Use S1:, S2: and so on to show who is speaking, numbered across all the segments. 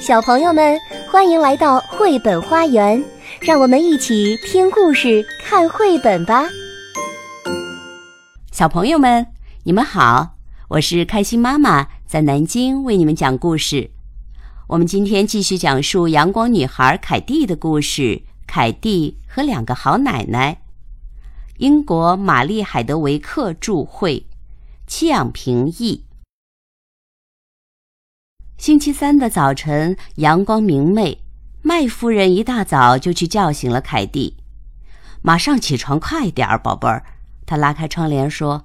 S1: 小朋友们，欢迎来到绘本花园，让我们一起听故事、看绘本吧。
S2: 小朋友们，你们好，我是开心妈妈，在南京为你们讲故事。我们今天继续讲述阳光女孩凯蒂的故事，《凯蒂和两个好奶奶》。英国玛丽·海德维克著，绘，戚养平译。星期三的早晨，阳光明媚。麦夫人一大早就去叫醒了凯蒂：“马上起床，快点儿，宝贝儿。”她拉开窗帘说：“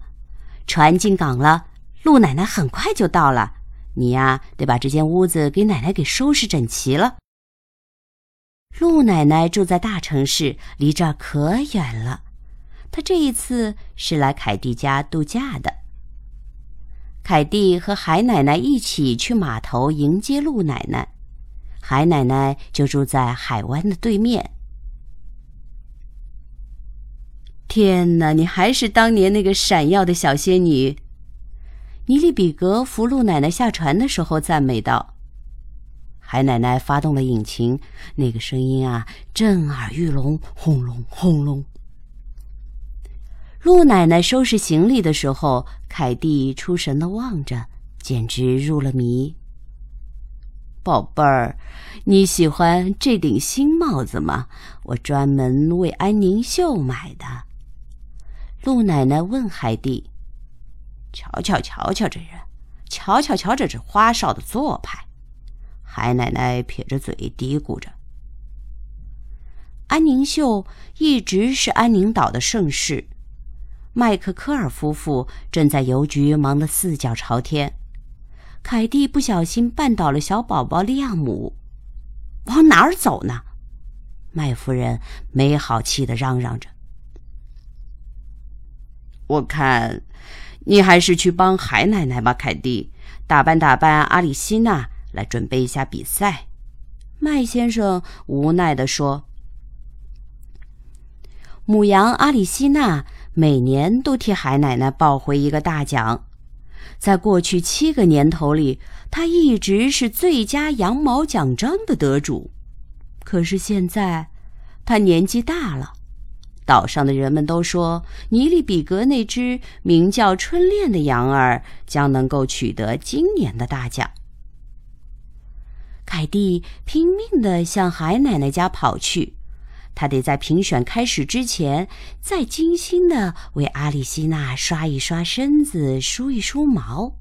S2: 船进港了，陆奶奶很快就到了。你呀，得把这间屋子给奶奶给收拾整齐了。”陆奶奶住在大城市，离这儿可远了。她这一次是来凯蒂家度假的。凯蒂和海奶奶一起去码头迎接陆奶奶，海奶奶就住在海湾的对面。天哪，你还是当年那个闪耀的小仙女！尼利比格扶陆奶奶下船的时候赞美道。海奶奶发动了引擎，那个声音啊，震耳欲聋，轰隆轰隆。陆奶奶收拾行李的时候，凯蒂出神的望着，简直入了迷。宝贝儿，你喜欢这顶新帽子吗？我专门为安宁秀买的。陆奶奶问海蒂：“瞧瞧瞧瞧这人，瞧瞧瞧这花哨的做派。”海奶奶撇着嘴嘀咕着：“安宁秀一直是安宁岛的盛世。”麦克科尔夫妇正在邮局忙得四脚朝天，凯蒂不小心绊倒了小宝宝利亚姆，往哪儿走呢？麦夫人没好气地嚷嚷着：“我看，你还是去帮海奶奶吧，凯蒂，打扮打扮阿里西娜，来准备一下比赛。”麦先生无奈地说：“母羊阿里西娜。”每年都替海奶奶抱回一个大奖，在过去七个年头里，她一直是最佳羊毛奖章的得主。可是现在，她年纪大了，岛上的人们都说尼利比格那只名叫春恋的羊儿将能够取得今年的大奖。凯蒂拼命地向海奶奶家跑去。他得在评选开始之前，再精心的为阿里西娜刷一刷身子、梳一梳毛。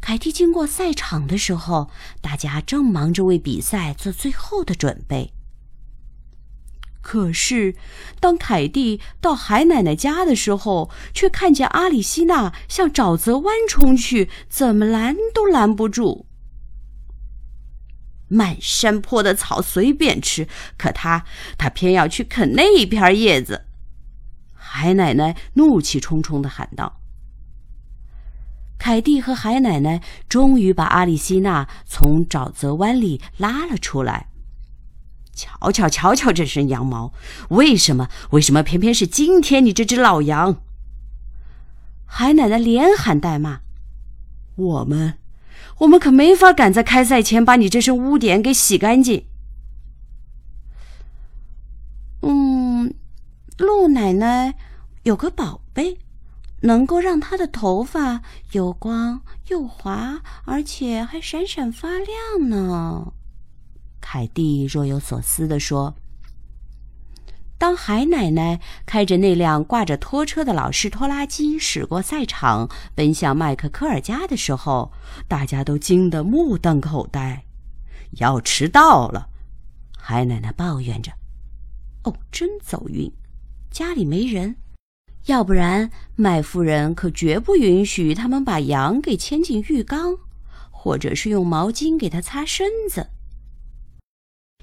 S2: 凯蒂经过赛场的时候，大家正忙着为比赛做最后的准备。可是，当凯蒂到海奶奶家的时候，却看见阿里西娜向沼泽湾冲去，怎么拦都拦不住。满山坡的草随便吃，可他他偏要去啃那一片叶子。海奶奶怒气冲冲的喊道：“凯蒂和海奶奶终于把阿里西娜从沼泽湾里拉了出来。瞧瞧瞧瞧这身羊毛，为什么为什么偏偏是今天你这只老羊？”海奶奶连喊带骂：“我们。”我们可没法赶在开赛前把你这身污点给洗干净。嗯，陆奶奶有个宝贝，能够让她的头发又光又滑，而且还闪闪发亮呢。凯蒂若有所思地说。当海奶奶开着那辆挂着拖车的老式拖拉机驶过赛场，奔向麦克科尔家的时候，大家都惊得目瞪口呆。要迟到了，海奶奶抱怨着：“哦，真走运，家里没人，要不然麦夫人可绝不允许他们把羊给牵进浴缸，或者是用毛巾给它擦身子。”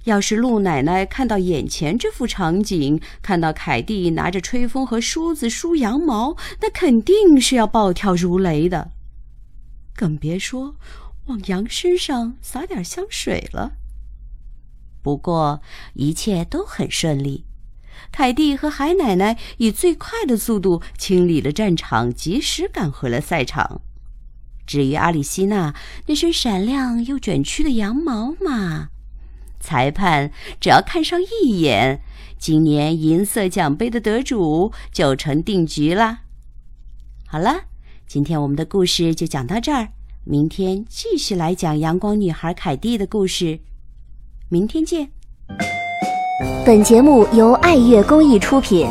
S2: 要是陆奶奶看到眼前这幅场景，看到凯蒂拿着吹风和梳子梳羊毛，那肯定是要暴跳如雷的，更别说往羊身上洒点香水了。不过一切都很顺利，凯蒂和海奶奶以最快的速度清理了战场，及时赶回了赛场。至于阿里西娜那身闪亮又卷曲的羊毛嘛，裁判只要看上一眼，今年银色奖杯的得主就成定局了。好了，今天我们的故事就讲到这儿，明天继续来讲阳光女孩凯蒂的故事。明天见。
S1: 本节目由爱乐公益出品。